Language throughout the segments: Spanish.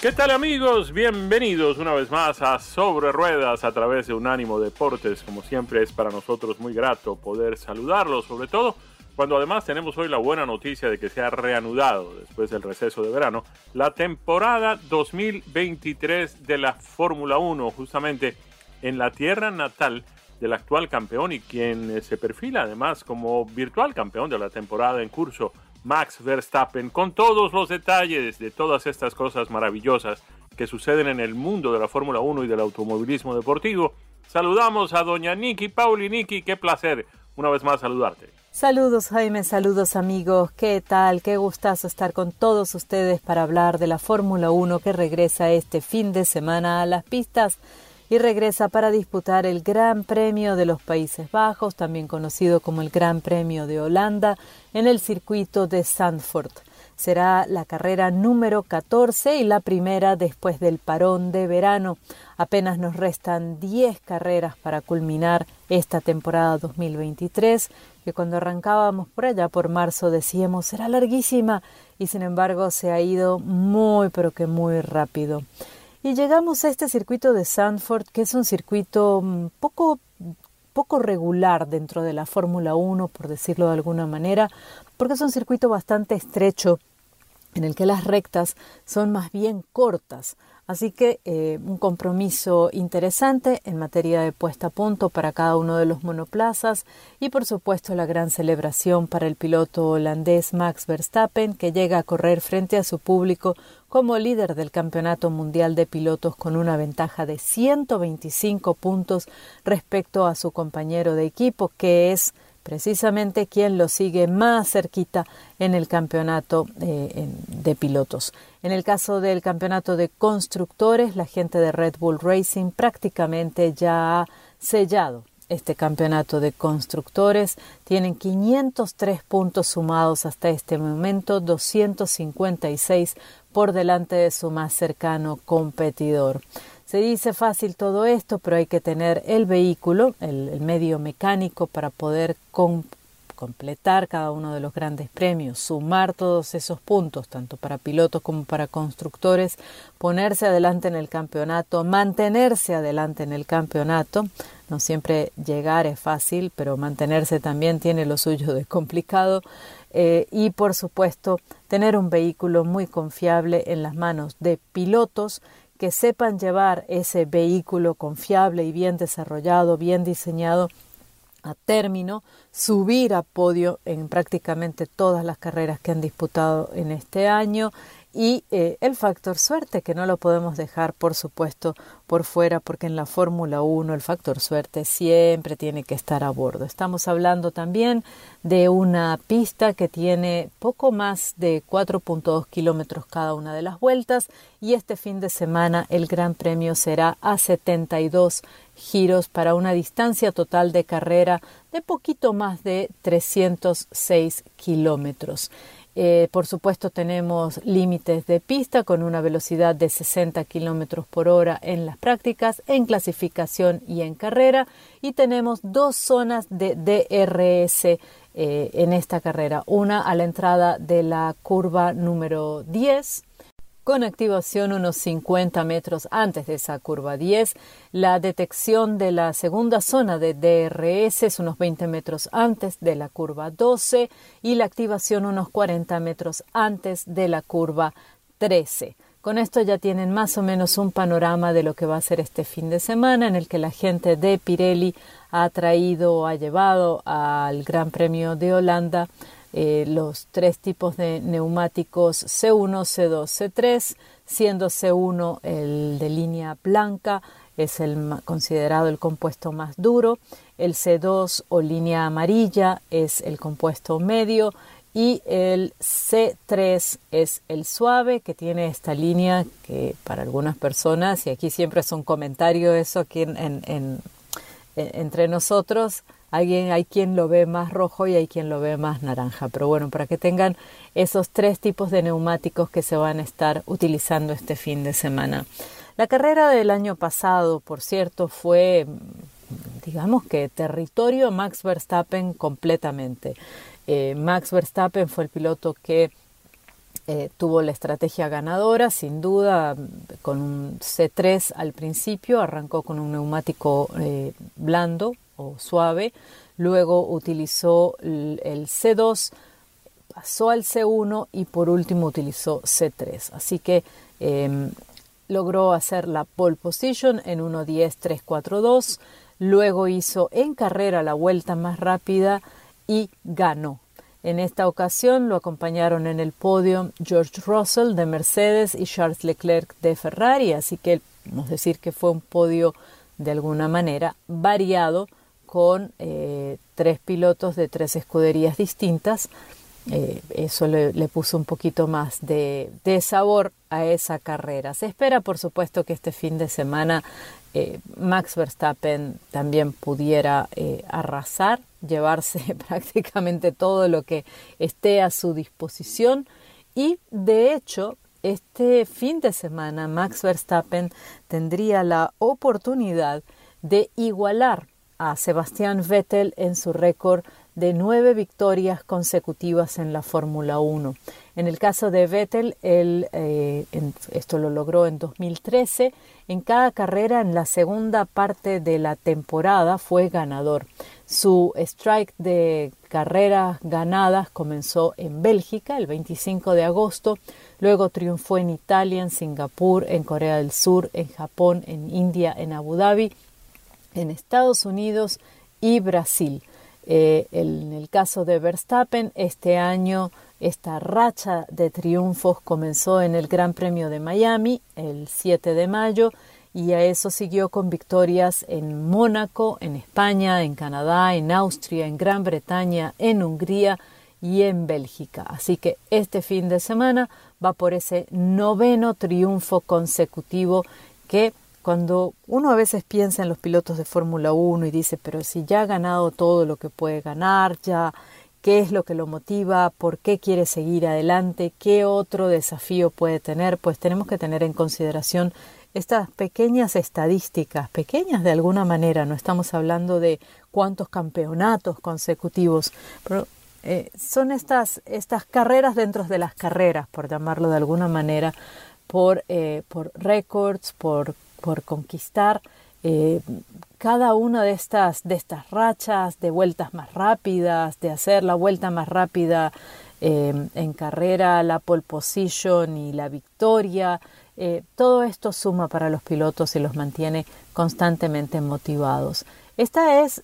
¿Qué tal amigos? Bienvenidos una vez más a Sobre Ruedas a través de Unánimo Deportes. Como siempre es para nosotros muy grato poder saludarlos, sobre todo cuando además tenemos hoy la buena noticia de que se ha reanudado después del receso de verano la temporada 2023 de la Fórmula 1, justamente en la tierra natal del actual campeón y quien eh, se perfila además como virtual campeón de la temporada en curso Max Verstappen con todos los detalles de todas estas cosas maravillosas que suceden en el mundo de la Fórmula 1 y del automovilismo deportivo. Saludamos a doña Nikki Pauli. Nikki, qué placer una vez más saludarte. Saludos Jaime, saludos amigos, ¿qué tal? Qué gustazo estar con todos ustedes para hablar de la Fórmula 1 que regresa este fin de semana a las pistas y regresa para disputar el Gran Premio de los Países Bajos, también conocido como el Gran Premio de Holanda, en el circuito de Zandvoort. Será la carrera número 14 y la primera después del parón de verano. Apenas nos restan 10 carreras para culminar esta temporada 2023, que cuando arrancábamos por allá por marzo decíamos será larguísima y sin embargo se ha ido muy pero que muy rápido. Y llegamos a este circuito de Sanford, que es un circuito mm, poco, poco regular dentro de la Fórmula 1, por decirlo de alguna manera, porque es un circuito bastante estrecho en el que las rectas son más bien cortas. Así que eh, un compromiso interesante en materia de puesta a punto para cada uno de los monoplazas y por supuesto la gran celebración para el piloto holandés Max Verstappen que llega a correr frente a su público como líder del Campeonato Mundial de Pilotos con una ventaja de 125 puntos respecto a su compañero de equipo que es precisamente quien lo sigue más cerquita en el campeonato eh, de pilotos. En el caso del campeonato de constructores, la gente de Red Bull Racing prácticamente ya ha sellado este campeonato de constructores. Tienen 503 puntos sumados hasta este momento, 256 por delante de su más cercano competidor. Se dice fácil todo esto, pero hay que tener el vehículo, el, medio mecánico para poder completar cada uno de los grandes premios, sumar todos esos puntos, tanto para pilotos como para constructores, ponerse adelante en el campeonato, mantenerse adelante en el campeonato. No siempre llegar es fácil, pero mantenerse también tiene lo suyo de complicado. Eh, y por supuesto tener un vehículo muy confiable en las manos de pilotos que sepan llevar ese vehículo confiable y bien desarrollado, bien diseñado a término, subir a podio en prácticamente todas las carreras que han disputado en este año y eh, el factor suerte, que no lo podemos dejar, por supuesto, por fuera, porque en la Fórmula 1 el factor suerte siempre tiene que estar a bordo. Estamos hablando también de una pista que tiene poco más de 4.2 kilómetros cada una de las vueltas y este fin de semana el Gran Premio será a 72 giros para una distancia total de carrera de poquito más de 306 kilómetros. Eh, por supuesto, tenemos límites de pista con una velocidad de 60 kilómetros por hora en las prácticas, en clasificación y en carrera. Y tenemos dos zonas de DRS eh, en esta carrera. Una a la entrada de la curva número 10 con activación unos 50 metros antes de esa curva 10. La detección de la segunda zona de DRS es unos 20 metros antes de la curva 12 y la activación unos 40 metros antes de la curva 13. Con esto ya tienen más o menos un panorama de lo que va a ser este fin de semana en el que la gente de Pirelli ha traído, ha llevado al Gran Premio de Holanda eh, los tres tipos de neumáticos C1, C2, C3, siendo C1 el de línea blanca, es el considerado el compuesto más duro, el C2 o línea amarilla es el compuesto medio. Y el C3 es el suave que tiene esta línea que para algunas personas, y aquí siempre es un comentario eso aquí en, entre nosotros, Alguien, hay quien lo ve más rojo y hay quien lo ve más naranja. Pero bueno, para que tengan esos tres tipos de neumáticos que se van a estar utilizando este fin de semana. La carrera del año pasado, por cierto, fue, digamos que territorio Max Verstappen completamente. Eh, Max Verstappen fue el piloto que eh, tuvo la estrategia ganadora, sin duda, con un C3 al principio, arrancó con un neumático eh, blando suave, luego utilizó el, C2, pasó al C1 y por último utilizó C3. Así que em, logró hacer la pole position en 1.10.342, luego hizo en carrera la vuelta más rápida y ganó. En esta ocasión lo acompañaron en el podio George Russell de Mercedes y Charles Leclerc de Ferrari, así que podemos decir que fue un podio de alguna manera variado con eh, tres pilotos de tres escuderías distintas. Eh, eso le, puso un poquito más de, sabor a esa carrera. Se espera, por supuesto, que este fin de semana eh, Max Verstappen también pudiera arrasar llevarse prácticamente todo lo que esté a su disposición y de hecho este fin de semana Max Verstappen tendría la oportunidad de igualar a Sebastián Vettel en su récord de nueve victorias consecutivas en la Fórmula 1. En el caso de Vettel, él, eh, esto lo logró en 2013, en cada carrera en la segunda parte de la temporada fue ganador. Su strike de carreras ganadas comenzó en Bélgica el 25 de agosto, luego triunfó en Italia, en Singapur, en Corea del Sur, en Japón, en India, en Abu Dhabi, en Estados Unidos y Brasil. Eh, en el caso de Verstappen, este año esta racha de triunfos comenzó en el Gran Premio de Miami el 7 de mayo y a eso siguió con victorias en Mónaco, en España, en Canadá, en Austria, en Gran Bretaña, en Hungría y en Bélgica. Así que este fin de semana va por ese noveno triunfo consecutivo que cuando uno a veces piensa en los pilotos de Fórmula 1 y dice, pero si ya ha ganado todo lo que puede ganar, ya qué es lo que lo motiva, por qué quiere seguir adelante, qué otro desafío puede tener, pues tenemos que tener en consideración estas pequeñas estadísticas, pequeñas de alguna manera, no estamos hablando de cuántos campeonatos consecutivos, pero eh, son estas, estas carreras dentro de las carreras, por llamarlo de alguna manera, por, eh, por récords, por, por conquistar eh, cada una de estas, de estas rachas, de vueltas más rápidas, de hacer la vuelta más rápida en carrera, la pole position y la victoria, eh, todo esto suma para los pilotos y los mantiene constantemente motivados. Esta es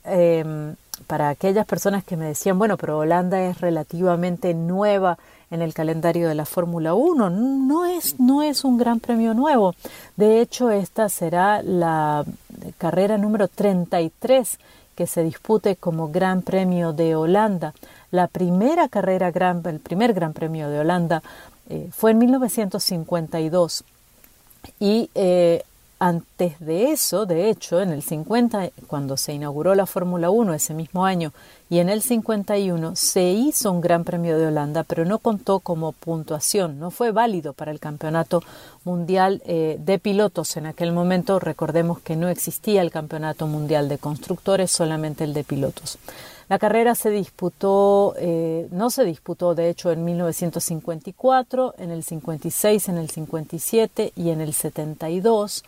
para aquellas personas que me decían, bueno, pero Holanda es relativamente nueva en el calendario de la Fórmula 1. No es, no es un gran premio nuevo. De hecho, esta será la carrera número 33 que se dispute como Gran Premio de Holanda. La primera carrera, gran, el primer Gran Premio de Holanda eh, fue en 1952 y eh, antes de eso, de hecho, en el 50, cuando se inauguró la Fórmula 1 ese mismo año, y en el 51 se hizo un Gran Premio de Holanda, pero no contó como puntuación, no fue válido para el Campeonato Mundial eh, de Pilotos. En aquel momento, recordemos que no existía el Campeonato Mundial de Constructores, solamente el de pilotos. La carrera se disputó, eh, no se disputó de hecho en 1954, en el 56, en el 57 y en el 72,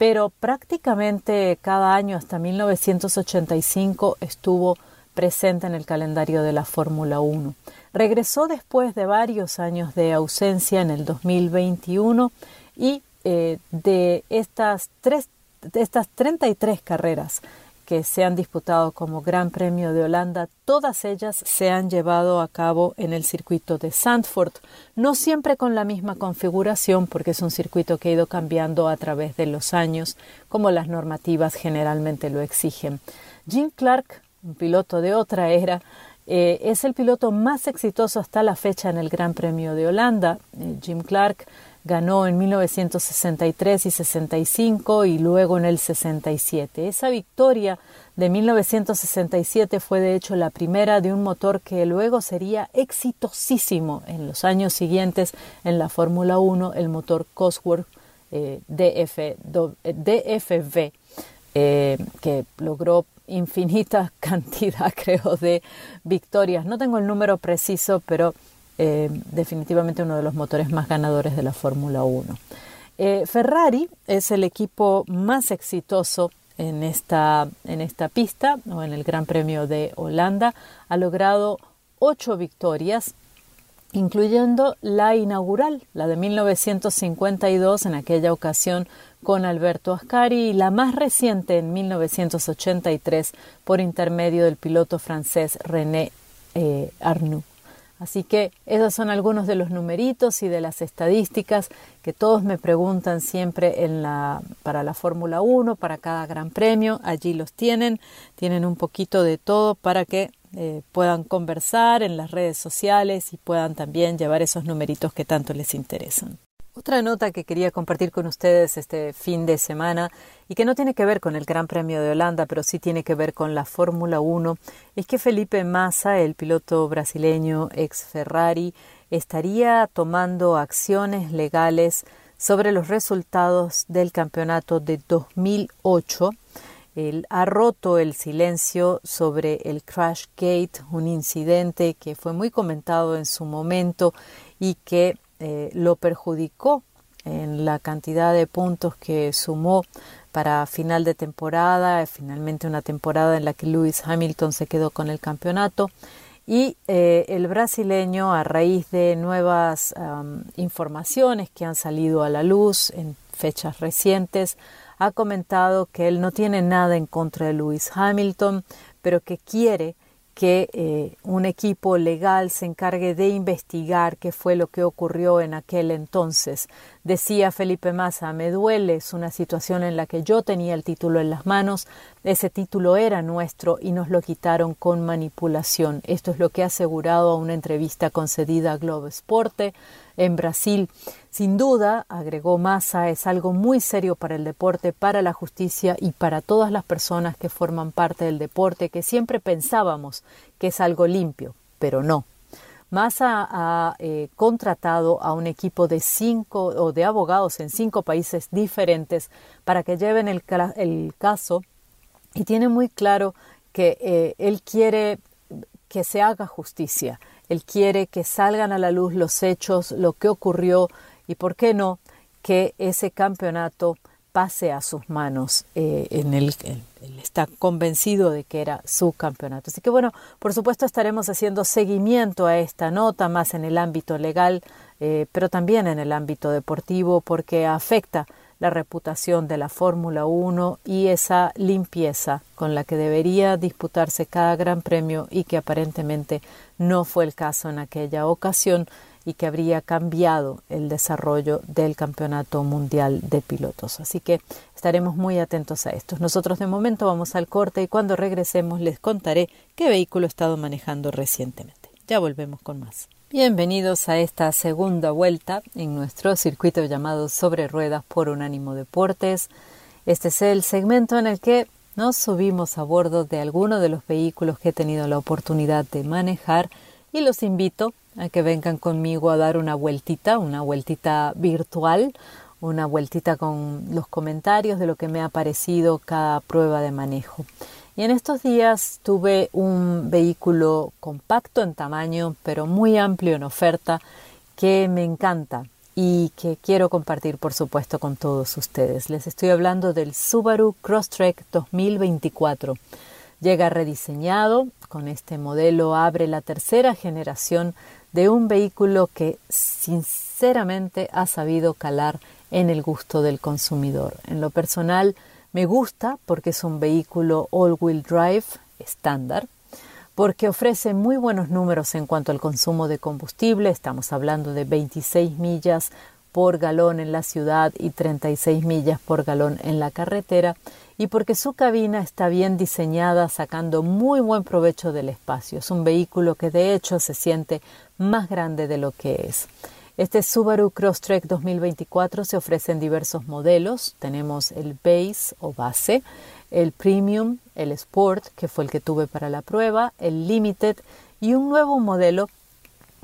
pero prácticamente cada año hasta 1985 estuvo presente en el calendario de la Fórmula 1. Regresó después de varios años de ausencia en el 2021 y eh, de estas, tres, de estas 33 carreras que se han disputado como Gran Premio de Holanda, todas ellas se han llevado a cabo en el circuito de Sandford, no siempre con la misma configuración porque es un circuito que ha ido cambiando a través de los años, como las normativas generalmente lo exigen. Jim Clark, un piloto de otra era, eh, es el piloto más exitoso hasta la fecha en el Gran Premio de Holanda. Eh, Jim Clark ganó en 1963 y 65 y luego en el 67. Esa victoria de 1967 fue de hecho la primera de un motor que luego sería exitosísimo en los años siguientes en la Fórmula 1, el motor Cosworth eh, DFV, eh, que logró infinita cantidad, creo, de victorias. No tengo el número preciso, pero eh, definitivamente uno de los motores más ganadores de la Fórmula 1. Eh, Ferrari es el equipo más exitoso en esta, en esta pista o en el Gran Premio de Holanda. Ha logrado ocho victorias, incluyendo la inaugural, la de 1952, en aquella ocasión con Alberto Ascari, y la más reciente en 1983 por intermedio del piloto francés René eh, Arnoux. Así que esos son algunos de los numeritos y de las estadísticas que todos me preguntan siempre en la, para la Fórmula 1, para cada gran premio. Allí los tienen, tienen un poquito de todo para que eh, puedan conversar en las redes sociales y puedan también llevar esos numeritos que tanto les interesan. Otra nota que quería compartir con ustedes este fin de semana y que no tiene que ver con el Gran Premio de Holanda, pero sí tiene que ver con la Fórmula 1, es que Felipe Massa, el piloto brasileño ex Ferrari, estaría tomando acciones legales sobre los resultados del campeonato de 2008. Él ha roto el silencio sobre el Crash Gate, un incidente que fue muy comentado en su momento y que eh, lo perjudicó en la cantidad de puntos que sumó para final de temporada, finalmente una temporada en la que Lewis Hamilton se quedó con el campeonato. Y eh, el brasileño a raíz de nuevas informaciones que han salido a la luz en fechas recientes ha comentado que él no tiene nada en contra de Lewis Hamilton, pero que quiere que eh, un equipo legal se encargue de investigar qué fue lo que ocurrió en aquel entonces. Decía Felipe Massa, me duele, es una situación en la que yo tenía el título en las manos, ese título era nuestro y nos lo quitaron con manipulación. Esto es lo que ha asegurado a una entrevista concedida a Globo Esporte en Brasil. Sin duda, agregó Massa, es algo muy serio para el deporte, para la justicia y para todas las personas que forman parte del deporte, que siempre pensábamos que es algo limpio, pero no. Massa ha eh, contratado a un equipo de cinco o de abogados en cinco países diferentes para que lleven el, caso y tiene muy claro que eh, él quiere que se haga justicia. Él quiere que salgan a la luz los hechos, lo que ocurrió y, ¿por qué no?, que ese campeonato pase a sus manos. Eh, en él, está convencido de que era su campeonato. Así que bueno, por supuesto estaremos haciendo seguimiento a esta nota más en el ámbito legal, eh, pero también en el ámbito deportivo, porque afecta la reputación de la Fórmula 1 y esa limpieza con la que debería disputarse cada gran premio y que aparentemente no fue el caso en aquella ocasión y que habría cambiado el desarrollo del Campeonato Mundial de Pilotos. Así que estaremos muy atentos a esto. Nosotros de momento vamos al corte y cuando regresemos les contaré qué vehículo he estado manejando recientemente. Ya volvemos con más. Bienvenidos a esta segunda vuelta en nuestro circuito llamado Sobre Ruedas por Unánimo Deportes. Este es el segmento en el que nos subimos a bordo de alguno de los vehículos que he tenido la oportunidad de manejar y los invito a que vengan conmigo a dar una vueltita, una vueltita virtual, una vueltita con los comentarios de lo que me ha parecido cada prueba de manejo. Y en estos días tuve un vehículo compacto en tamaño, pero muy amplio en oferta, que me encanta y que quiero compartir, por supuesto, con todos ustedes. Les estoy hablando del Subaru Crosstrek 2024. Llega rediseñado, con este modelo abre la tercera generación de un vehículo que sinceramente ha sabido calar en el gusto del consumidor. En lo personal me gusta porque es un vehículo all-wheel drive estándar, porque ofrece muy buenos números en cuanto al consumo de combustible, estamos hablando de 26 millas por galón en la ciudad y 36 millas por galón en la carretera, y porque su cabina está bien diseñada sacando muy buen provecho del espacio. Es un vehículo que de hecho se siente más grande de lo que es. Este Subaru Crosstrek 2024 se ofrece en diversos modelos. Tenemos el Base o base, el Premium, el Sport, que fue el que tuve para la prueba, el Limited y un nuevo modelo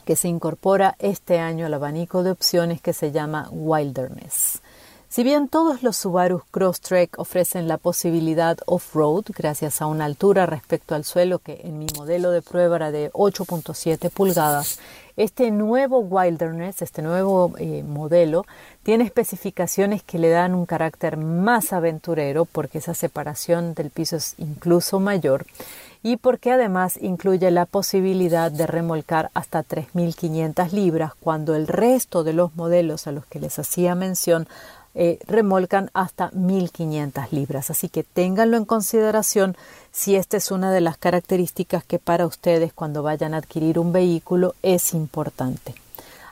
que se incorpora este año al abanico de opciones que se llama Wilderness. Si bien todos los Subaru Crosstrek ofrecen la posibilidad off-road gracias a una altura respecto al suelo que en mi modelo de prueba era de 8.7 pulgadas, este nuevo Wilderness, este nuevo eh, modelo, tiene especificaciones que le dan un carácter más aventurero porque esa separación del piso es incluso mayor y porque además incluye la posibilidad de remolcar hasta 3.500 libras cuando el resto de los modelos a los que les hacía mención eh, remolcan hasta 1.500 libras. Así que ténganlo en consideración si esta es una de las características que para ustedes cuando vayan a adquirir un vehículo es importante.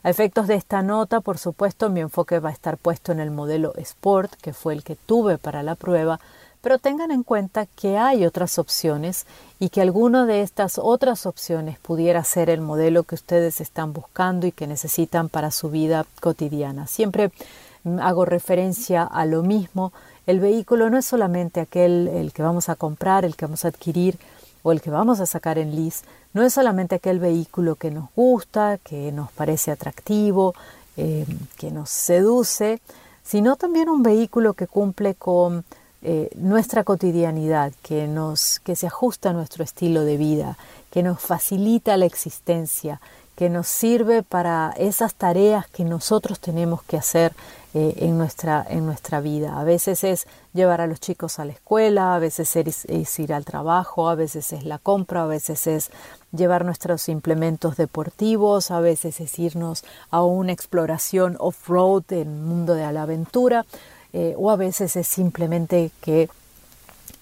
A efectos de esta nota, por supuesto, mi enfoque va a estar puesto en el modelo Sport, que fue el que tuve para la prueba, pero tengan en cuenta que hay otras opciones y que alguna de estas otras opciones pudiera ser el modelo que ustedes están buscando y que necesitan para su vida cotidiana. Siempre hago referencia a lo mismo. El vehículo no es solamente aquel el que vamos a comprar, el que vamos a adquirir o el que vamos a sacar en lease, no es solamente aquel vehículo que nos gusta, que nos parece atractivo, eh, que nos seduce, sino también un vehículo que cumple con eh, nuestra cotidianidad, que, nos, que se ajusta a nuestro estilo de vida, que nos facilita la existencia, que nos sirve para esas tareas que nosotros tenemos que hacer eh, en, nuestra, en nuestra vida. A veces es llevar a los chicos a la escuela, a veces es, ir al trabajo, a veces es la compra, a veces es llevar nuestros implementos deportivos, a veces es irnos a una exploración off-road en el mundo de la aventura, eh, o a veces es simplemente que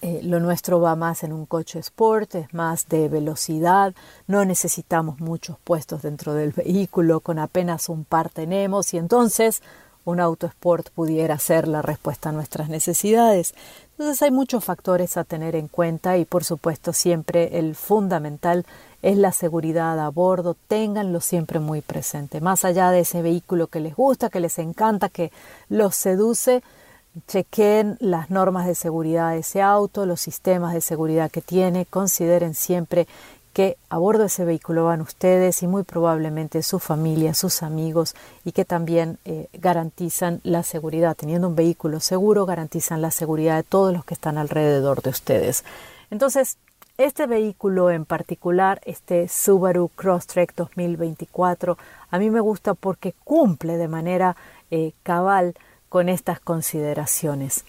eh, lo nuestro va más en un coche sport, es más de velocidad, no necesitamos muchos puestos dentro del vehículo, con apenas un par tenemos y entonces un auto sport pudiera ser la respuesta a nuestras necesidades. Entonces hay muchos factores a tener en cuenta y por supuesto siempre el fundamental es la seguridad a bordo, ténganlo siempre muy presente. Más allá de ese vehículo que les gusta, que les encanta, que los seduce, chequen las normas de seguridad de ese auto, los sistemas de seguridad que tiene, consideren siempre que a bordo de ese vehículo van ustedes y muy probablemente su familia, sus amigos y que también eh, garantizan la seguridad. Teniendo un vehículo seguro, garantizan la seguridad de todos los que están alrededor de ustedes. Entonces, este vehículo en particular, este Subaru Crosstrek 2024, a mí me gusta porque cumple de manera eh, cabal con estas consideraciones.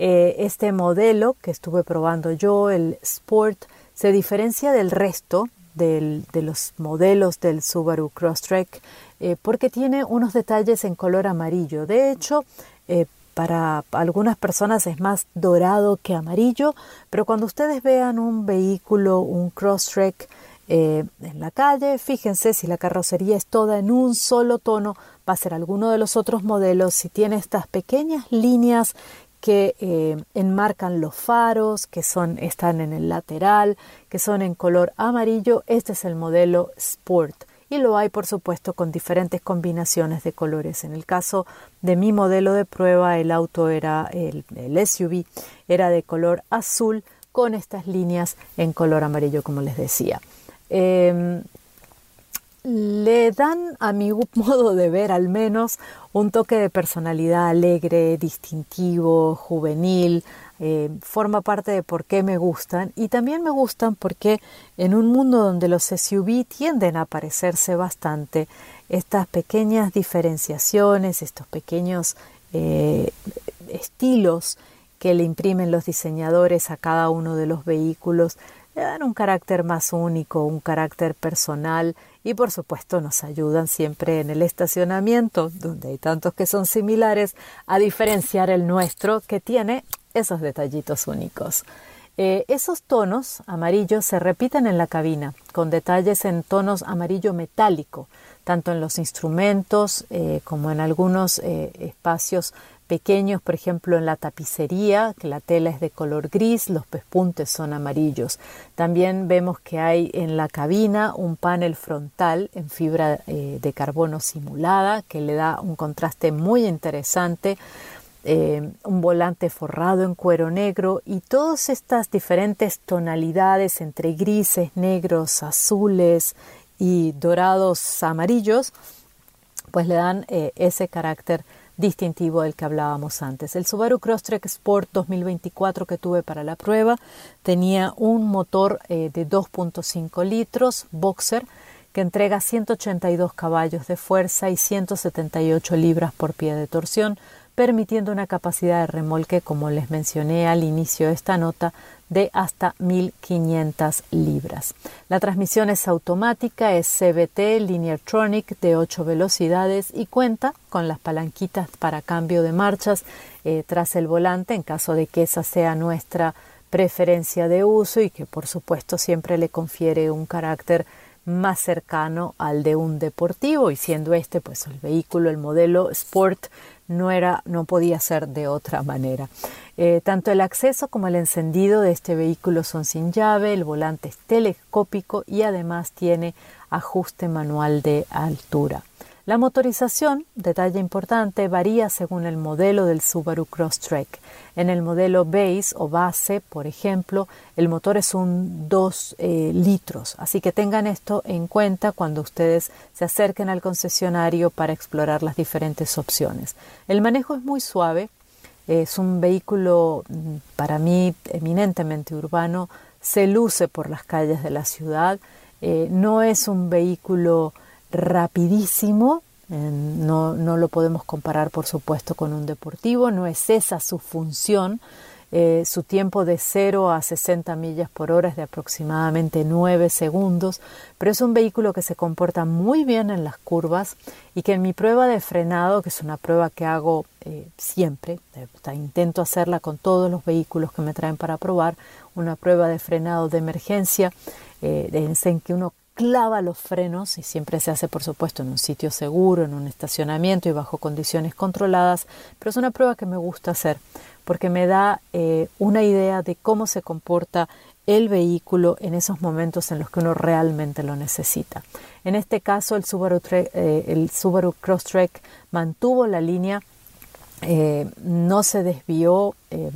Eh, este modelo que estuve probando yo, el Sport, se diferencia del resto de los modelos del Subaru Crosstrek eh, porque tiene unos detalles en color amarillo. De hecho, eh, para algunas personas es más dorado que amarillo, pero cuando ustedes vean un vehículo, un Crosstrek eh, en la calle, fíjense si la carrocería es toda en un solo tono, va a ser alguno de los otros modelos, si tiene estas pequeñas líneas que eh, enmarcan los faros, que son, están en el lateral, que son en color amarillo. Este es el modelo Sport y lo hay por supuesto con diferentes combinaciones de colores. En el caso de mi modelo de prueba, el auto era el, SUV era de color azul con estas líneas en color amarillo, como les decía. Em, le dan, a mi modo de ver al menos, un toque de personalidad alegre, distintivo, juvenil, eh, forma parte de por qué me gustan. Y también me gustan porque en un mundo donde los SUV tienden a parecerse bastante, estas pequeñas diferenciaciones, estos pequeños eh, estilos que le imprimen los diseñadores a cada uno de los vehículos le dan un carácter más único, un carácter personal y por supuesto nos ayudan siempre en el estacionamiento, donde hay tantos que son similares, a diferenciar el nuestro que tiene esos detallitos únicos. Eh, esos tonos amarillos se repiten en la cabina, con detalles en tonos amarillo metálico, tanto en los instrumentos eh, como en algunos eh, espacios pequeños, por ejemplo en la tapicería, que la tela es de color gris, los pespuntes son amarillos. También vemos que hay en la cabina un panel frontal en fibra de carbono simulada, que le da un contraste muy interesante eh, un volante forrado en cuero negro y todas estas diferentes tonalidades entre grises, negros, azules y dorados amarillos, pues le dan eh, ese carácter distintivo del que hablábamos antes. El Subaru Crosstrek Sport 2024 que tuve para la prueba tenía un motor eh, de 2.5 litros boxer que entrega 182 caballos de fuerza y 178 libras por pie de torsión, permitiendo una capacidad de remolque, como les mencioné al inicio de esta nota, de hasta 1.500 libras. La transmisión es automática, es CBT Lineartronic de 8 velocidades y cuenta con las palanquitas para cambio de marchas eh, tras el volante en caso de que esa sea nuestra preferencia de uso y que por supuesto siempre le confiere un carácter más cercano al de un deportivo y siendo este pues el vehículo, el modelo Sport no era, no podía ser de otra manera. Eh, tanto el acceso como el encendido de este vehículo son sin llave, el volante es telescópico y además tiene ajuste manual de altura. La motorización, detalle importante, varía según el modelo del Subaru Crosstrek. En el modelo base o base, por ejemplo, el motor es un 2 eh, litros, así que tengan esto en cuenta cuando ustedes se acerquen al concesionario para explorar las diferentes opciones. El manejo es muy suave, es un vehículo mm, para mí eminentemente urbano, se luce por las calles de la ciudad, eh, no es un vehículo rapidísimo, no, no, lo podemos comparar, por supuesto, con un deportivo, no es esa su función. Eh, su tiempo de 0 a 60 millas por hora es de aproximadamente 9 segundos, pero es un vehículo que se comporta muy bien en las curvas y que en mi prueba de frenado, que es una prueba que hago eh, siempre, intento hacerla con todos los vehículos que me traen para probar, una prueba de frenado de emergencia, eh, en que uno clava los frenos y siempre se hace por supuesto en un sitio seguro, en un estacionamiento y bajo condiciones controladas, pero es una prueba que me gusta hacer porque me da eh, una idea de cómo se comporta el vehículo en esos momentos en los que uno realmente lo necesita. En este caso el Subaru, eh, el Subaru Crosstrek mantuvo la línea eh, no se desvió, eh,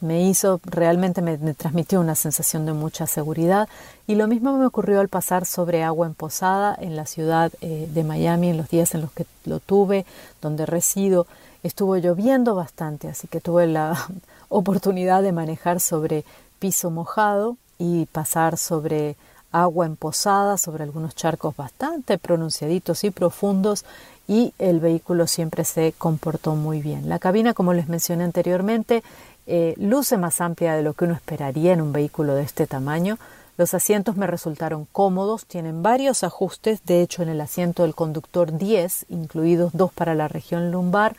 me, hizo, realmente me, transmitió una sensación de mucha seguridad y lo mismo me ocurrió al pasar sobre agua emposada en la ciudad eh, de Miami en los días en los que lo tuve, donde resido. Estuvo lloviendo bastante, así que tuve la oportunidad de manejar sobre piso mojado y pasar sobre agua emposada, sobre algunos charcos bastante pronunciaditos y profundos y el vehículo siempre se comportó muy bien. La cabina, como les mencioné anteriormente, eh, luce más amplia de lo que uno esperaría en un vehículo de este tamaño. Los asientos me resultaron cómodos, tienen varios ajustes, de hecho en el asiento del conductor 10, incluidos dos para la región lumbar,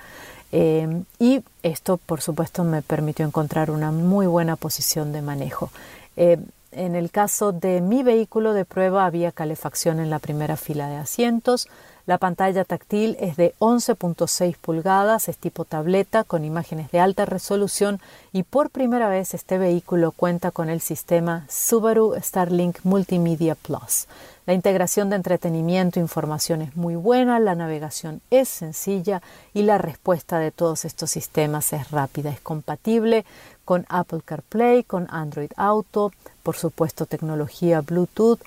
eh, y esto por supuesto me permitió encontrar una muy buena posición de manejo. Eh, en el caso de mi vehículo de prueba había calefacción en la primera fila de asientos, la pantalla táctil es de 11.6 pulgadas, es tipo tableta con imágenes de alta resolución y por primera vez este vehículo cuenta con el sistema Subaru Starlink Multimedia Plus. La integración de entretenimiento e información es muy buena, la navegación es sencilla y la respuesta de todos estos sistemas es rápida. Es compatible con Apple CarPlay, con Android Auto, por supuesto tecnología Bluetooth,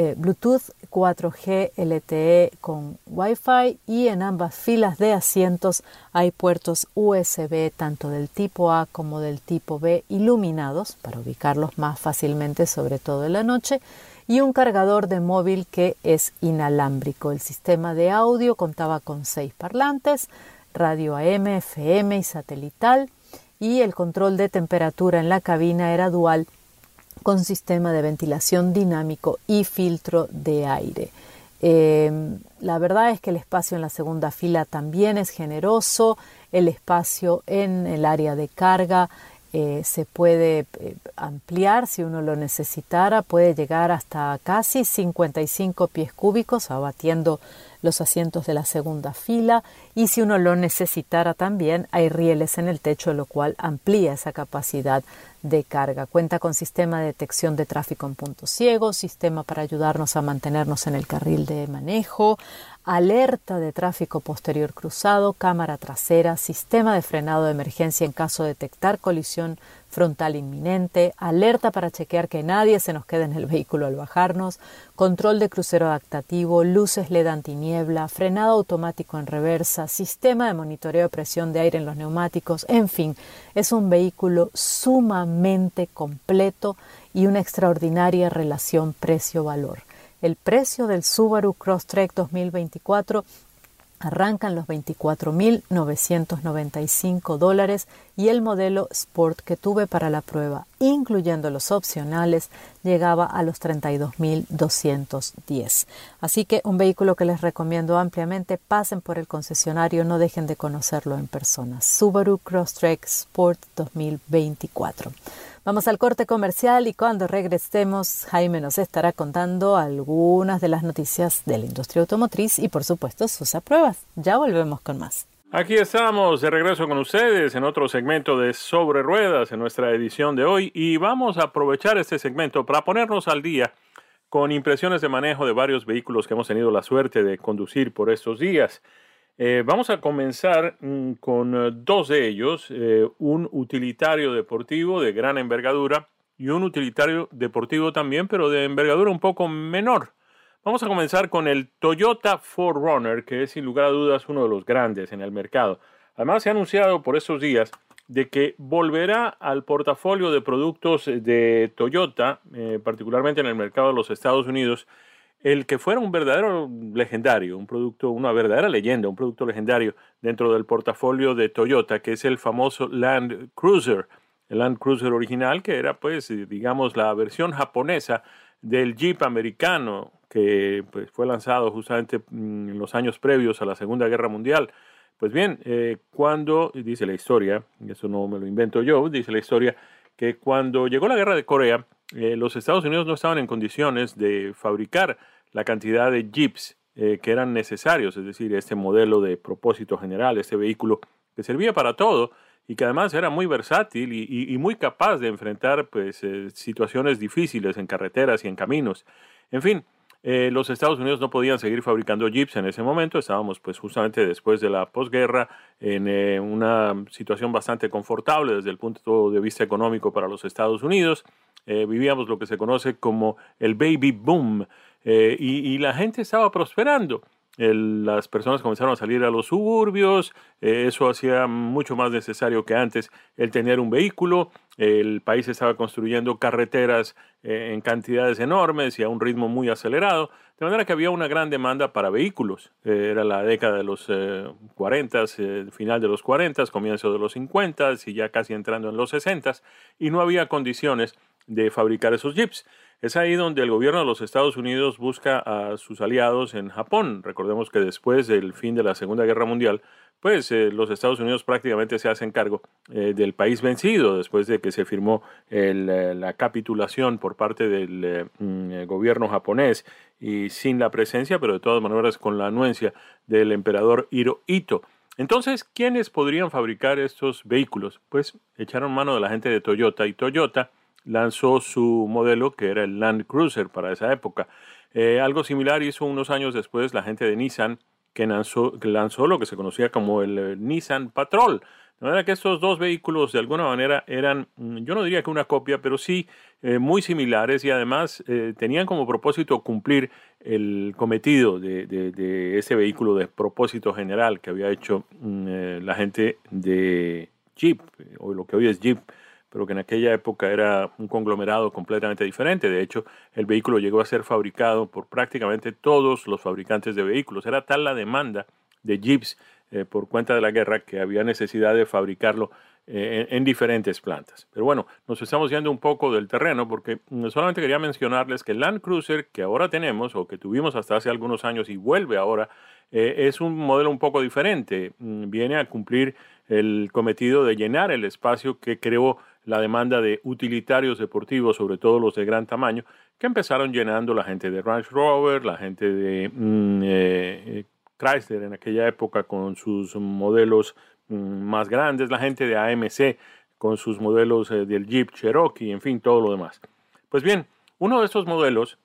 eh, Bluetooth 4G LTE con Wi-Fi y en ambas filas de asientos hay puertos USB tanto del tipo A como del tipo B iluminados para ubicarlos más fácilmente sobre todo en la noche y un cargador de móvil que es inalámbrico. El sistema de audio contaba con seis parlantes, radio AM, FM y satelital y el control de temperatura en la cabina era dual con sistema de ventilación dinámico y filtro de aire. Eh, la verdad es que el espacio en la segunda fila también es generoso, el espacio en el área de carga eh, se puede eh, ampliar si uno lo necesitara, puede llegar hasta casi 55 pies cúbicos, abatiendo los asientos de la segunda fila y si uno lo necesitara también hay rieles en el techo, lo cual amplía esa capacidad de carga. Cuenta con sistema de detección de tráfico en puntos ciegos, sistema para ayudarnos a mantenernos en el carril de manejo, alerta de tráfico posterior cruzado, cámara trasera, sistema de frenado de emergencia en caso de detectar colisión frontal inminente, alerta para chequear que nadie se nos quede en el vehículo al bajarnos, control de crucero adaptativo, luces LED antiniebla, frenado automático en reversa, sistema de monitoreo de presión de aire en los neumáticos, en fin, es un vehículo sumamente completo y una extraordinaria relación precio-valor. El precio del Subaru Crosstrek 2024 arrancan los 24.995 dólares y el modelo Sport que tuve para la prueba, incluyendo los opcionales, llegaba a los 32.210. Así que un vehículo que les recomiendo ampliamente, pasen por el concesionario, no dejen de conocerlo en persona. Subaru Crosstrek Sport 2024. Vamos al corte comercial y cuando regresemos, Jaime nos estará contando algunas de las noticias de la industria automotriz y por supuesto sus apruebas. Ya volvemos con más. Aquí estamos de regreso con ustedes en otro segmento de Sobre Ruedas en nuestra edición de hoy y vamos a aprovechar este segmento para ponernos al día con impresiones de manejo de varios vehículos que hemos tenido la suerte de conducir por estos días. Eh, vamos a comenzar mm, con eh, dos de ellos, eh, un utilitario deportivo de gran envergadura y un utilitario deportivo también, pero de envergadura un poco menor. Vamos a comenzar con el Toyota 4Runner, que es sin lugar a dudas uno de los grandes en el mercado. Además, se ha anunciado por estos días de que volverá al portafolio de productos de Toyota, particularmente en el mercado de los Estados Unidos, el que fuera un verdadero legendario, un producto, una verdadera leyenda, un producto legendario dentro del portafolio de Toyota, que es el famoso Land Cruiser, el Land Cruiser original, que era pues, digamos, la versión japonesa del Jeep americano, que pues, fue lanzado justamente mm, en los años previos a la Segunda Guerra Mundial. Pues bien, eh, cuando, dice la historia, y eso no me lo invento yo, dice la historia, que cuando llegó la guerra de Corea, eh, los Estados Unidos no estaban en condiciones de fabricar la cantidad de jeeps eh, que eran necesarios, es decir, este modelo de propósito general, este vehículo que servía para todo y que además era muy versátil y, muy capaz de enfrentar pues, eh, situaciones difíciles en carreteras y en caminos. En fin, los Estados Unidos no podían seguir fabricando jeeps en ese momento, estábamos pues justamente después de la posguerra en una situación bastante confortable desde el punto de vista económico para los Estados Unidos. Eh, vivíamos lo que se conoce como el baby boom eh, y, la gente estaba prosperando. las personas comenzaron a salir a los suburbios, eh, eso hacía mucho más necesario que antes el tener un vehículo, el país estaba construyendo carreteras en cantidades enormes y a un ritmo muy acelerado, de manera que había una gran demanda para vehículos. era la década de los 40, final de los 40, comienzo de los 50 y ya casi entrando en los 60, y no había condiciones de fabricar esos jeeps. Es ahí donde el gobierno de los Estados Unidos busca a sus aliados en Japón. Recordemos que después del fin de la Segunda Guerra Mundial, pues eh, los Estados Unidos prácticamente se hacen cargo eh, del país vencido después de que se firmó eh, la capitulación por parte del mm, gobierno japonés y sin la presencia, pero de todas maneras con la anuencia del emperador Hirohito. Entonces, ¿quiénes podrían fabricar estos vehículos? Pues echaron mano de la gente de Toyota y Toyota lanzó su modelo que era el Land Cruiser para esa época. Eh, algo similar hizo unos años después la gente de Nissan que lanzó, lanzó lo que se conocía como el eh, Nissan Patrol. De manera que estos dos vehículos de alguna manera eran, mm, yo no diría que una copia, pero sí eh, muy similares y además tenían como propósito cumplir el cometido de, ese vehículo de propósito general que había hecho mm, la gente de Jeep, o lo que hoy es Jeep pero que en aquella época era un conglomerado completamente diferente. De hecho, el vehículo llegó a ser fabricado por prácticamente todos los fabricantes de vehículos. Era tal la demanda de Jeeps eh, por cuenta de la guerra que había necesidad de fabricarlo eh, en diferentes plantas. Pero bueno, nos estamos yendo un poco del terreno porque mm, solamente quería mencionarles que el Land Cruiser que ahora tenemos o que tuvimos hasta hace algunos años y vuelve ahora eh, es un modelo un poco diferente. Mm, viene a cumplir el cometido de llenar el espacio que creó la demanda de utilitarios deportivos, sobre todo los de gran tamaño, que empezaron llenando la gente de Range Rover, la gente de mm, eh, Chrysler en aquella época con sus modelos Mm, más grandes, la gente de AMC con sus modelos eh, del Jeep Cherokee, en fin, todo lo demás. Pues bien, uno de estos modelos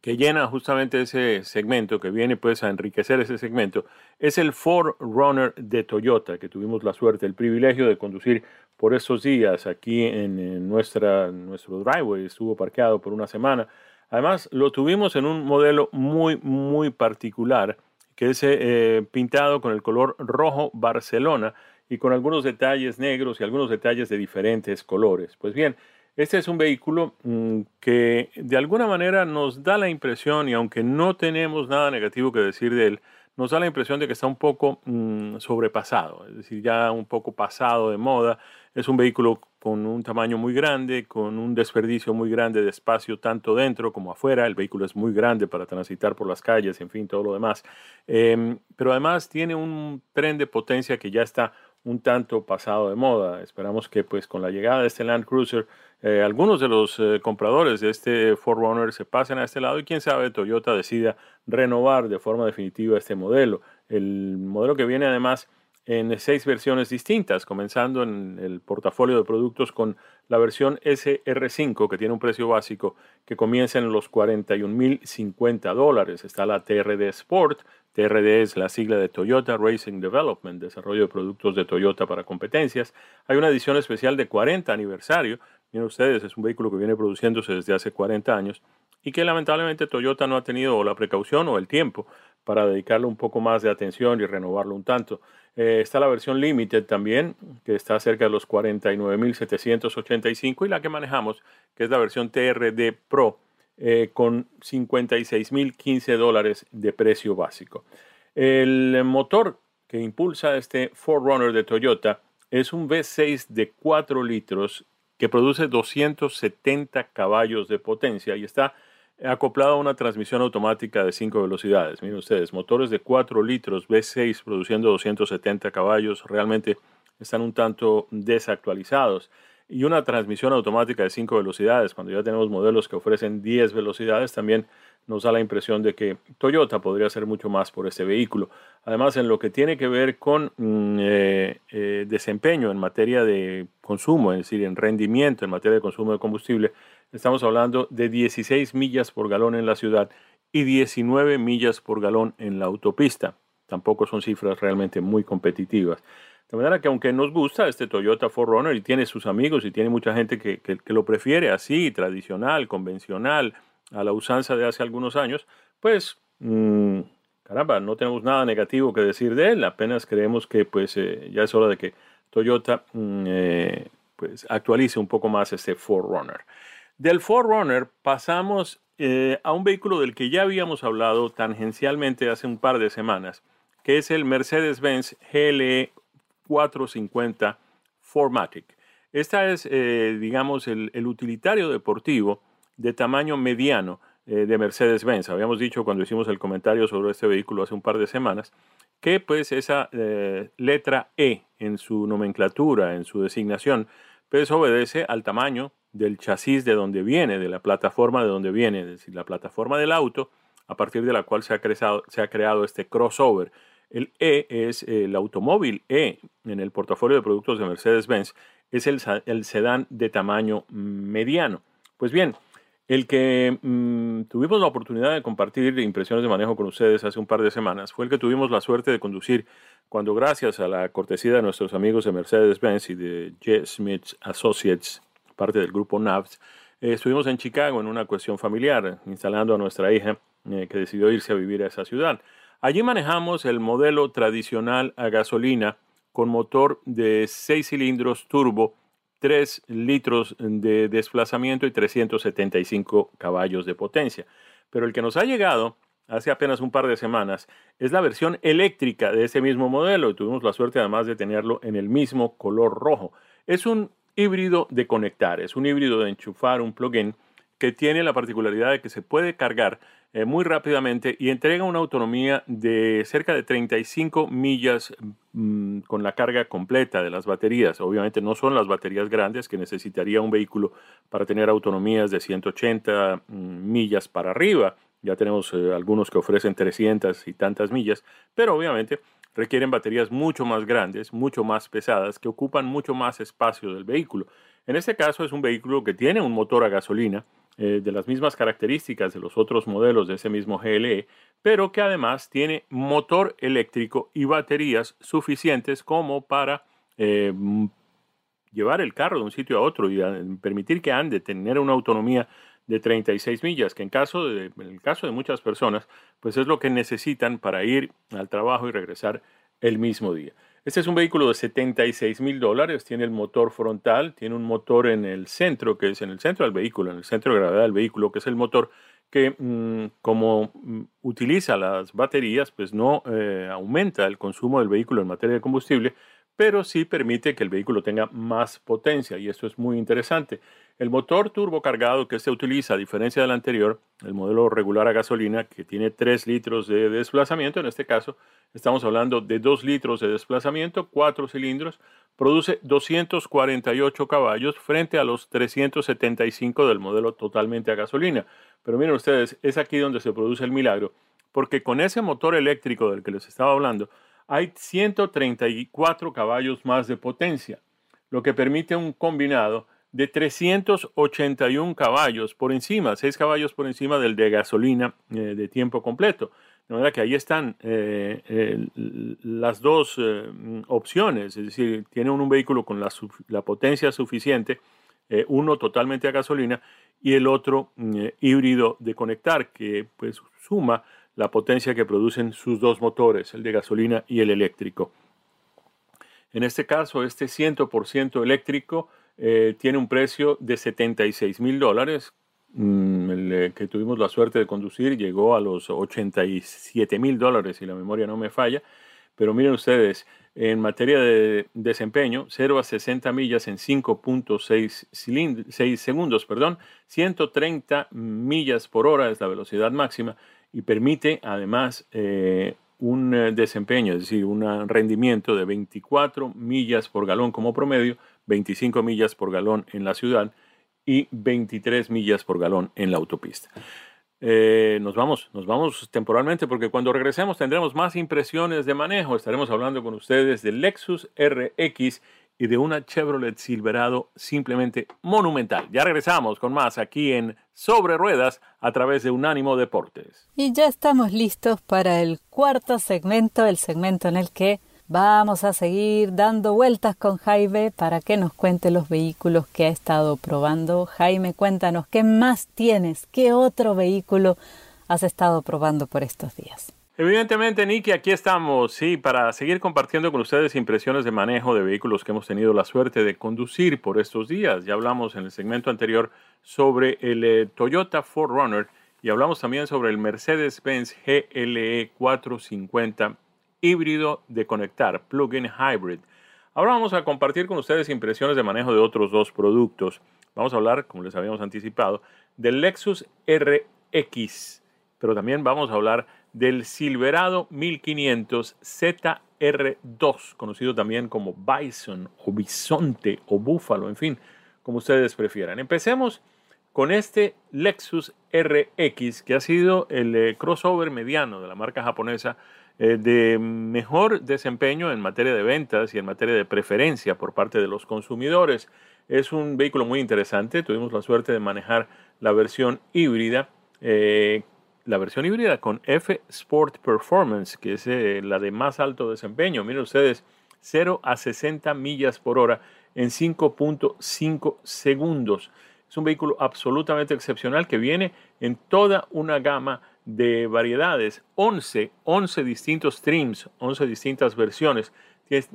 que llena justamente ese segmento, que viene pues a enriquecer ese segmento, es el Ford Runner de Toyota, que tuvimos la suerte, el privilegio de conducir por estos días aquí en, nuestra, nuestro driveway, estuvo parqueado por una semana. Además, lo tuvimos en un modelo muy, muy particular, que es eh, pintado con el color rojo Barcelona y con algunos detalles negros y algunos detalles de diferentes colores. Pues bien, este es un vehículo mm, que de alguna manera nos da la impresión, y aunque no tenemos nada negativo que decir de él, nos da la impresión de que está un poco mm, sobrepasado, es decir, ya un poco pasado de moda. Es un vehículo con un tamaño muy grande, con un desperdicio muy grande de espacio tanto dentro como afuera. El vehículo es muy grande para transitar por las calles, en fin, todo lo demás. Em, pero además tiene un tren de potencia que ya está un tanto pasado de moda. Esperamos que pues con la llegada de este Land Cruiser eh, algunos de los eh, compradores de este Forerunner se pasen a este lado y quién sabe Toyota decida renovar de forma definitiva este modelo. El modelo que viene además en seis versiones distintas, comenzando en el portafolio de productos con la versión SR5, que tiene un precio básico que comienza en los 41.050 dólares. Está la TRD Sport. TRD es la sigla de Toyota Racing Development, desarrollo de productos de Toyota para competencias. Hay una edición especial de 40 aniversario. Miren ustedes, es un vehículo que viene produciéndose desde hace 40 años y que lamentablemente Toyota no ha tenido la precaución o el tiempo para dedicarle un poco más de atención y renovarlo un tanto. Eh, está la versión Limited también, que está cerca de los 49.785 y la que manejamos, que es la versión TRD Pro, eh, con 56.015 dólares de precio básico. El motor que impulsa este 4Runner de Toyota es un V6 de 4 litros que produce 270 caballos de potencia y está acoplado a una transmisión automática de 5 velocidades. Miren ustedes, motores de 4 litros V6 produciendo 270 caballos realmente están un tanto desactualizados. Y una transmisión automática de 5 velocidades, cuando ya tenemos modelos que ofrecen 10 velocidades, también nos da la impresión de que Toyota podría hacer mucho más por este vehículo. Además, en lo que tiene que ver con mm, eh, eh, desempeño en materia de consumo, es decir, en rendimiento en materia de consumo de combustible, Estamos hablando de 16 millas por galón en la ciudad y 19 millas por galón en la autopista. Tampoco son cifras realmente muy competitivas. De manera que aunque nos gusta este Toyota 4Runner y tiene sus amigos y tiene mucha gente que, lo prefiere así, tradicional, convencional, a la usanza de hace algunos años, pues mm, caramba, no tenemos nada negativo que decir de él. Apenas creemos que pues eh, ya es hora de que Toyota mm, eh, pues actualice un poco más este 4Runner. Del Forerunner pasamos eh, a un vehículo del que ya habíamos hablado tangencialmente hace un par de semanas, que es el Mercedes-Benz GLE 450 Formatic. Esta es, digamos, el, utilitario deportivo de tamaño mediano eh, de Mercedes-Benz. Habíamos dicho cuando hicimos el comentario sobre este vehículo hace un par de semanas que pues esa letra E en su nomenclatura, en su designación, pues obedece al tamaño del chasis de donde viene, de la plataforma de donde viene, es decir, la plataforma del auto a partir de la cual se ha, creado, se ha creado este crossover. El E es el automóvil E en el portafolio de productos de Mercedes-Benz, es el, el, sedán de tamaño mediano. Pues bien, el que mm, tuvimos la oportunidad de compartir impresiones de manejo con ustedes hace un par de semanas fue el que tuvimos la suerte de conducir cuando gracias a la cortesía de nuestros amigos de Mercedes-Benz y de J. Smith Associates parte del grupo NAVS, eh, estuvimos en Chicago en una cuestión familiar, instalando a nuestra hija eh, que decidió irse a vivir a esa ciudad. Allí manejamos el modelo tradicional a gasolina con motor de 6 cilindros turbo, 3 litros de desplazamiento y 375 caballos de potencia. Pero el que nos ha llegado hace apenas un par de semanas, es la versión eléctrica de ese mismo modelo y tuvimos la suerte además de tenerlo en el mismo color rojo. Es un híbrido de conectar, es un híbrido de enchufar un plugin que tiene la particularidad de que se puede cargar eh, muy rápidamente y entrega una autonomía de cerca de 35 millas mm, con la carga completa de las baterías. Obviamente no son las baterías grandes que necesitaría un vehículo para tener autonomías de 180 mm, millas para arriba. Ya tenemos eh, algunos que ofrecen 300 y tantas millas, pero obviamente requieren baterías mucho más grandes, mucho más pesadas, que ocupan mucho más espacio del vehículo. En este caso es un vehículo que tiene un motor a gasolina, eh, de las mismas características de los otros modelos de ese mismo GLE, pero que además tiene motor eléctrico y baterías suficientes como para eh, llevar el carro de un sitio a otro y permitir que ande, tener una autonomía de 36 millas, que en, caso el caso de muchas personas, pues es lo que necesitan para ir al trabajo y regresar el mismo día. Este es un vehículo de 76 mil dólares, tiene el motor frontal, tiene un motor en el centro, que es en el centro del vehículo, en el centro de gravedad del vehículo, que es el motor que mm, como mm, utiliza las baterías, pues no eh, aumenta el consumo del vehículo en materia de combustible, pero sí permite que el vehículo tenga más potencia y esto es muy interesante. El motor turbo cargado que se utiliza, a diferencia del anterior, el modelo regular a gasolina, que tiene 3 litros de desplazamiento, en este caso estamos hablando de 2 litros de desplazamiento, 4 cilindros, produce 248 caballos frente a los 375 del modelo totalmente a gasolina. Pero miren ustedes, es aquí donde se produce el milagro, porque con ese motor eléctrico del que les estaba hablando, hay 134 caballos más de potencia, lo que permite un combinado de 381 caballos por encima, 6 caballos por encima del de gasolina eh, de tiempo completo. De manera que ahí están eh, las dos eh, opciones, es decir, tiene un vehículo con la, la potencia suficiente, uno totalmente a gasolina y el otro híbrido de conectar, que pues suma la potencia que producen sus dos motores, el de gasolina y el eléctrico. En este caso, este 100% eléctrico eh, tiene un precio de 76 mil dólares. Mm, el eh, que tuvimos la suerte de conducir llegó a los 87 mil dólares, si la memoria no me falla. Pero miren ustedes, en materia de desempeño, 0 a 60 millas en 5.6 segundos, perdón, 130 millas por hora es la velocidad máxima y permite además eh, un desempeño, es decir, un rendimiento de 24 millas por galón como promedio 25 millas por galón en la ciudad y 23 millas por galón en la autopista. Eh, nos vamos, nos vamos temporalmente porque cuando regresemos tendremos más impresiones de manejo. Estaremos hablando con ustedes del Lexus RX y de una Chevrolet Silverado simplemente monumental. Ya regresamos con más aquí en Sobre Ruedas a través de Unánimo Deportes. Y ya estamos listos para el cuarto segmento, el segmento en el que Vamos a seguir dando vueltas con Jaime para que nos cuente los vehículos que ha estado probando. Jaime, cuéntanos, ¿qué más tienes? ¿Qué otro vehículo has estado probando por estos días? Evidentemente, Nicky, aquí estamos, sí, para seguir compartiendo con ustedes impresiones de manejo de vehículos que hemos tenido la suerte de conducir por estos días. Ya hablamos en el segmento anterior sobre el eh, Toyota 4Runner y hablamos también sobre el Mercedes-Benz GLE 450 híbrido de conectar, plug-in hybrid. Ahora vamos a compartir con ustedes impresiones de manejo de otros dos productos. Vamos a hablar, como les habíamos anticipado, del Lexus RX, pero también vamos a hablar del Silverado 1500 ZR2, conocido también como Bison o Bisonte o Búfalo, en fin, como ustedes prefieran. Empecemos con este Lexus RX, que ha sido el eh, crossover mediano de la marca japonesa eh, de mejor desempeño en materia de ventas y en materia de preferencia por parte de los consumidores. Es un vehículo muy interesante. Tuvimos la suerte de manejar la versión híbrida, eh, la versión híbrida con F Sport Performance, que es eh, la de más alto desempeño. Miren ustedes, 0 a 60 millas por hora en 5.5 segundos. Es un vehículo absolutamente excepcional que viene en toda una gama de variedades, 11, 11 distintos trims, 11 distintas versiones.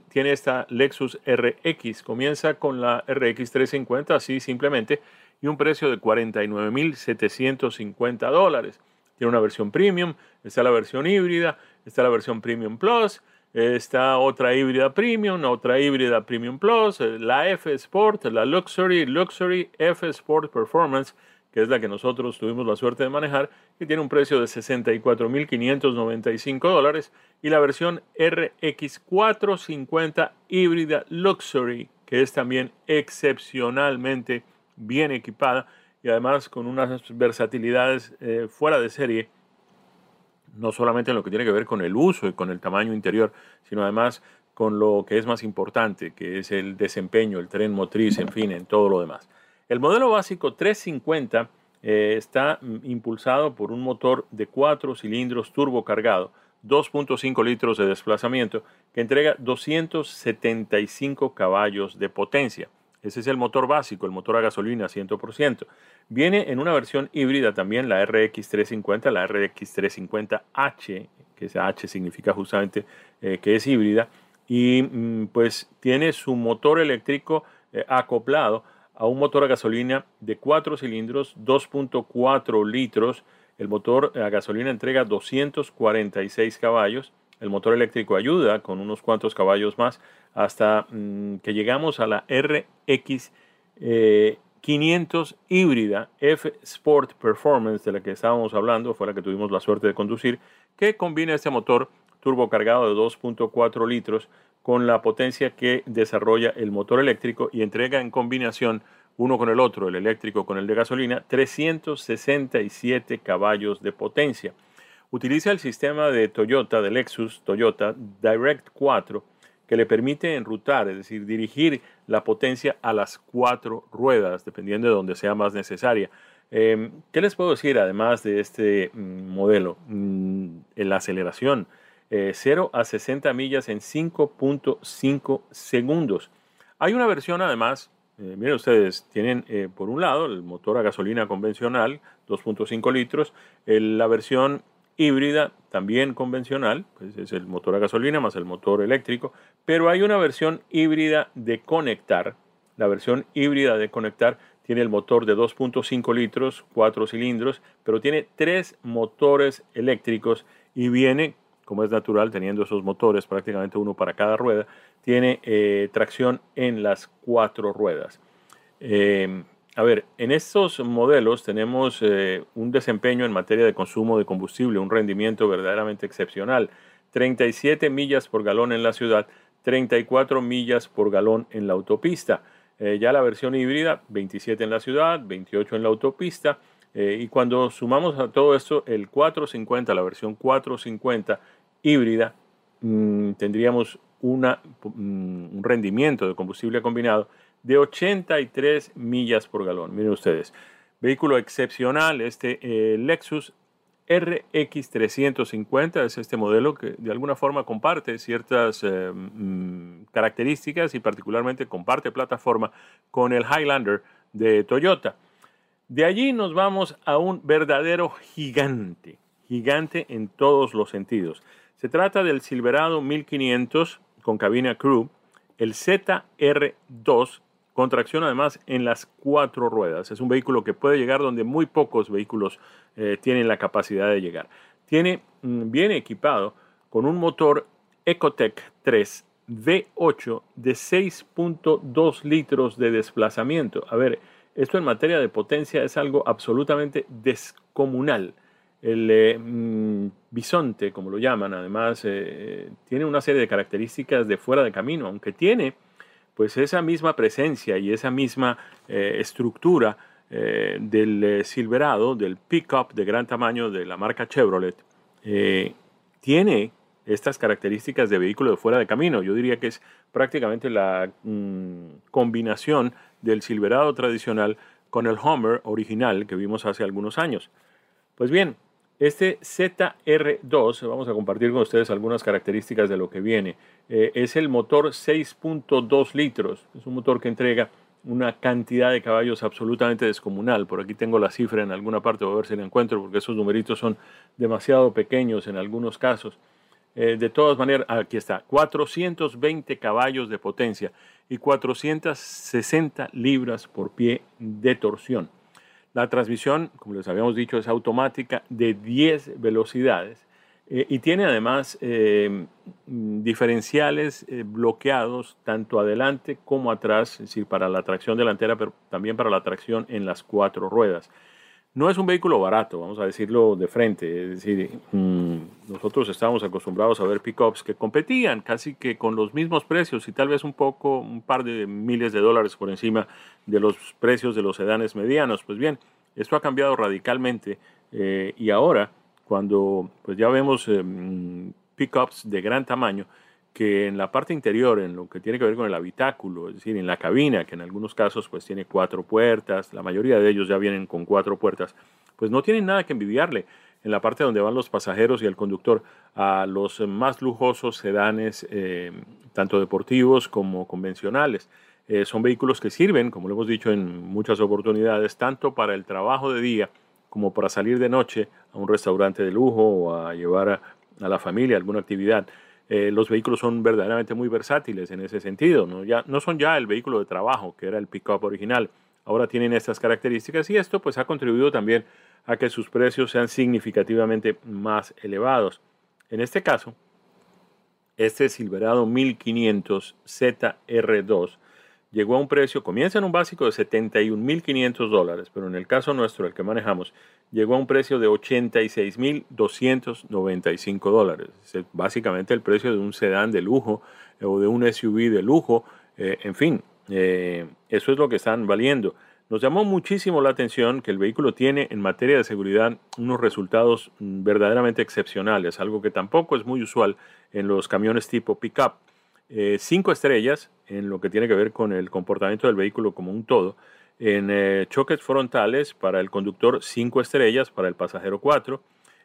Tiene esta Lexus RX, comienza con la RX 350 así simplemente y un precio de 49.750 dólares. Tiene una versión premium, está la versión híbrida, está la versión premium plus, está otra híbrida premium, otra híbrida premium plus, la F Sport, la Luxury, Luxury F Sport Performance, que es la que nosotros tuvimos la suerte de manejar, que tiene un precio de 64.595 dólares, y la versión RX450 híbrida Luxury, que es también excepcionalmente bien equipada y además con unas versatilidades eh, fuera de serie, no solamente en lo que tiene que ver con el uso y con el tamaño interior, sino además con lo que es más importante, que es el desempeño, el tren motriz, en fin, en todo lo demás. El modelo básico 350 eh, está mm, impulsado por un motor de 4 cilindros turbo cargado, 2.5 litros de desplazamiento, que entrega 275 caballos de potencia. Ese es el motor básico, el motor a gasolina 100%. Viene en una versión híbrida también, la RX350, la RX350H, que esa H significa justamente eh, que es híbrida, y mm, pues tiene su motor eléctrico eh, acoplado a un motor a gasolina de 4 cilindros, 2.4 litros. El motor a gasolina entrega 246 caballos. El motor eléctrico ayuda con unos cuantos caballos más hasta mm, que llegamos a la RX 500 eh, híbrida F Sport Performance de la que estábamos hablando, fue la que tuvimos la suerte de conducir, que combina este motor turbo cargado de 2.4 litros con la potencia que desarrolla el motor eléctrico y entrega en combinación uno con el otro, el eléctrico con el de gasolina, 367 caballos de potencia. Utiliza el sistema de Toyota, de Lexus Toyota Direct 4, que le permite enrutar, es decir, dirigir la potencia a las cuatro ruedas, dependiendo de donde sea más necesaria. Em, ¿Qué les puedo decir además de este mm, modelo? Mm, en la aceleración, 0 eh, a 60 millas en 5.5 segundos. Hay una versión además, eh, miren ustedes, tienen eh, por un lado el motor a gasolina convencional, 2.5 litros, la versión híbrida también convencional, pues es el motor a gasolina más el motor eléctrico, pero hay una versión híbrida de conectar. La versión híbrida de conectar tiene el motor de 2.5 litros, 4 cilindros, pero tiene tres motores eléctricos y viene como es natural, teniendo esos motores, prácticamente uno para cada rueda, tiene eh, tracción en las cuatro ruedas. Em, a ver, en estos modelos tenemos eh, un desempeño en materia de consumo de combustible, un rendimiento verdaderamente excepcional. 37 millas por galón en la ciudad, 34 millas por galón en la autopista. Eh, ya la versión híbrida, 27 en la ciudad, 28 en la autopista. y cuando sumamos a todo esto, el 450, la versión 450, híbrida, mm, tendríamos mm, un rendimiento de combustible combinado de 83 millas por galón. Miren ustedes, vehículo excepcional, este eh, Lexus RX350 es este modelo que de alguna forma comparte ciertas eh, mm, características y particularmente comparte plataforma con el Highlander de Toyota. De allí nos vamos a un verdadero gigante, gigante en todos los sentidos. Se trata del Silverado 1500 con cabina crew, el ZR2 con tracción además en las cuatro ruedas. Es un vehículo que puede llegar donde muy pocos vehículos eh, tienen la capacidad de llegar. Tiene, mm, bien equipado con un motor Ecotec 3 V8 de 6.2 litros de desplazamiento. A ver, esto en materia de potencia es algo absolutamente descomunal. El eh, mm, bisonte, como lo llaman, además, eh, tiene una serie de características de fuera de camino, aunque tiene pues esa misma presencia y esa misma eh, estructura del Silverado, del pickup de gran tamaño de la marca Chevrolet, tiene estas características de vehículo de fuera de camino. Yo diría que es prácticamente la mm, combinación del Silverado tradicional con el Hummer original que vimos hace algunos años. Pues bien, este ZR2, vamos a compartir con ustedes algunas características de lo que viene. Eh, es el motor 6.2 litros. Es un motor que entrega una cantidad de caballos absolutamente descomunal. Por aquí tengo la cifra en alguna parte, voy a ver si la encuentro, porque esos numeritos son demasiado pequeños en algunos casos. Eh, de todas maneras, aquí está, 420 caballos de potencia y 460 libras por pie de torsión. La transmisión, como les habíamos dicho, es automática de 10 velocidades eh, y tiene además eh, diferenciales eh, bloqueados tanto adelante como atrás, es decir, para la tracción delantera, pero también para la tracción en las cuatro ruedas. No es un vehículo barato, vamos a decirlo de frente. Es decir, mm, nosotros estábamos acostumbrados a ver pickups que competían casi que con los mismos precios y tal vez un poco, un par de miles de dólares por encima de los precios de los sedanes medianos. Pues bien, esto ha cambiado radicalmente y ahora cuando pues ya vemos eh, pickups de gran tamaño que en la parte interior, en lo que tiene que ver con el habitáculo, es decir, en la cabina, que en algunos casos pues tiene cuatro puertas, la mayoría de ellos ya vienen con cuatro puertas, pues no tienen nada que envidiarle en la parte donde van los pasajeros y el conductor a los más lujosos sedanes, eh, tanto deportivos como convencionales. Eh, son vehículos que sirven, como lo hemos dicho en muchas oportunidades, tanto para el trabajo de día como para salir de noche a un restaurante de lujo o a llevar a, la familia alguna actividad. Eh, los vehículos son verdaderamente muy versátiles en ese sentido. ¿no? Ya, no son ya el vehículo de trabajo, que era el pick-up original. Ahora tienen estas características y esto pues ha contribuido también a que sus precios sean significativamente más elevados. En este caso, este Silverado 1500 ZR2 llegó a un precio, comienza en un básico de 71.500 dólares, pero en el caso nuestro, el que manejamos, llegó a un precio de 86.295 dólares. Es básicamente el precio de un sedán de lujo eh, o de un SUV de lujo. Eh, en fin, eh, eso es lo que están valiendo. Nos llamó muchísimo la atención que el vehículo tiene en materia de seguridad unos resultados mm, verdaderamente excepcionales, algo que tampoco es muy usual en los camiones tipo pickup. Cinco estrellas en lo que tiene que ver con el comportamiento del vehículo como un todo. En eh, choques frontales para el conductor, cinco estrellas, para el pasajero cuatro.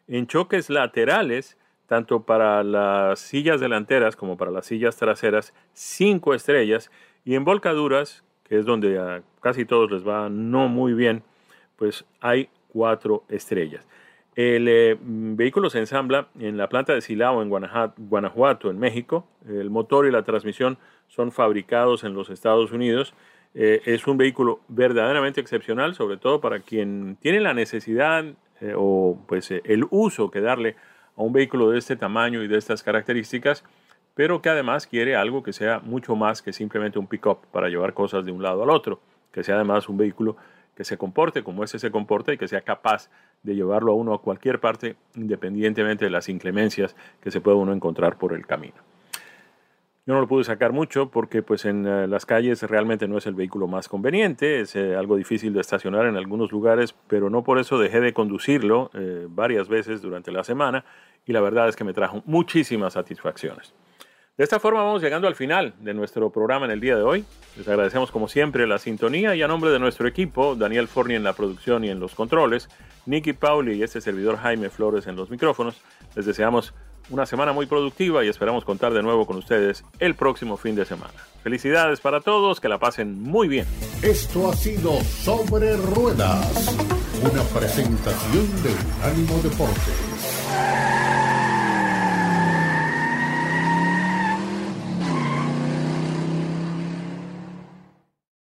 En choques laterales, tanto para las sillas delanteras como para las sillas traseras, cinco estrellas. Y en volcaduras, que es donde a casi todos les va no muy bien, pues hay cuatro estrellas. El eh, vehículo se ensambla en la planta de Silao en Guanajuato, en México. El motor y la transmisión son fabricados en los Estados Unidos. Eh, es un vehículo verdaderamente excepcional, sobre todo para quien tiene la necesidad eh, o pues el uso que darle a un vehículo de este tamaño y de estas características, pero que además quiere algo que sea mucho más que simplemente un pick-up para llevar cosas de un lado al otro, que sea además un vehículo que se comporte como ese se comporta y que sea capaz de llevarlo a uno a cualquier parte independientemente de las inclemencias que se pueda uno encontrar por el camino. Yo no lo pude sacar mucho porque pues en eh, las calles realmente no es el vehículo más conveniente, es eh, algo difícil de estacionar en algunos lugares, pero no por eso dejé de conducirlo eh, varias veces durante la semana y la verdad es que me trajo muchísimas satisfacciones. De esta forma vamos llegando al final de nuestro programa en el día de hoy. Les agradecemos como siempre la sintonía y a nombre de nuestro equipo, Daniel Forni en la producción y en los controles, Nicky Pauli y este servidor Jaime Flores en los micrófonos, les deseamos una semana muy productiva y esperamos contar de nuevo con ustedes el próximo fin de semana. Felicidades para todos, que la pasen muy bien. Esto ha sido Sobre Ruedas, una presentación de Unánimo Deporte.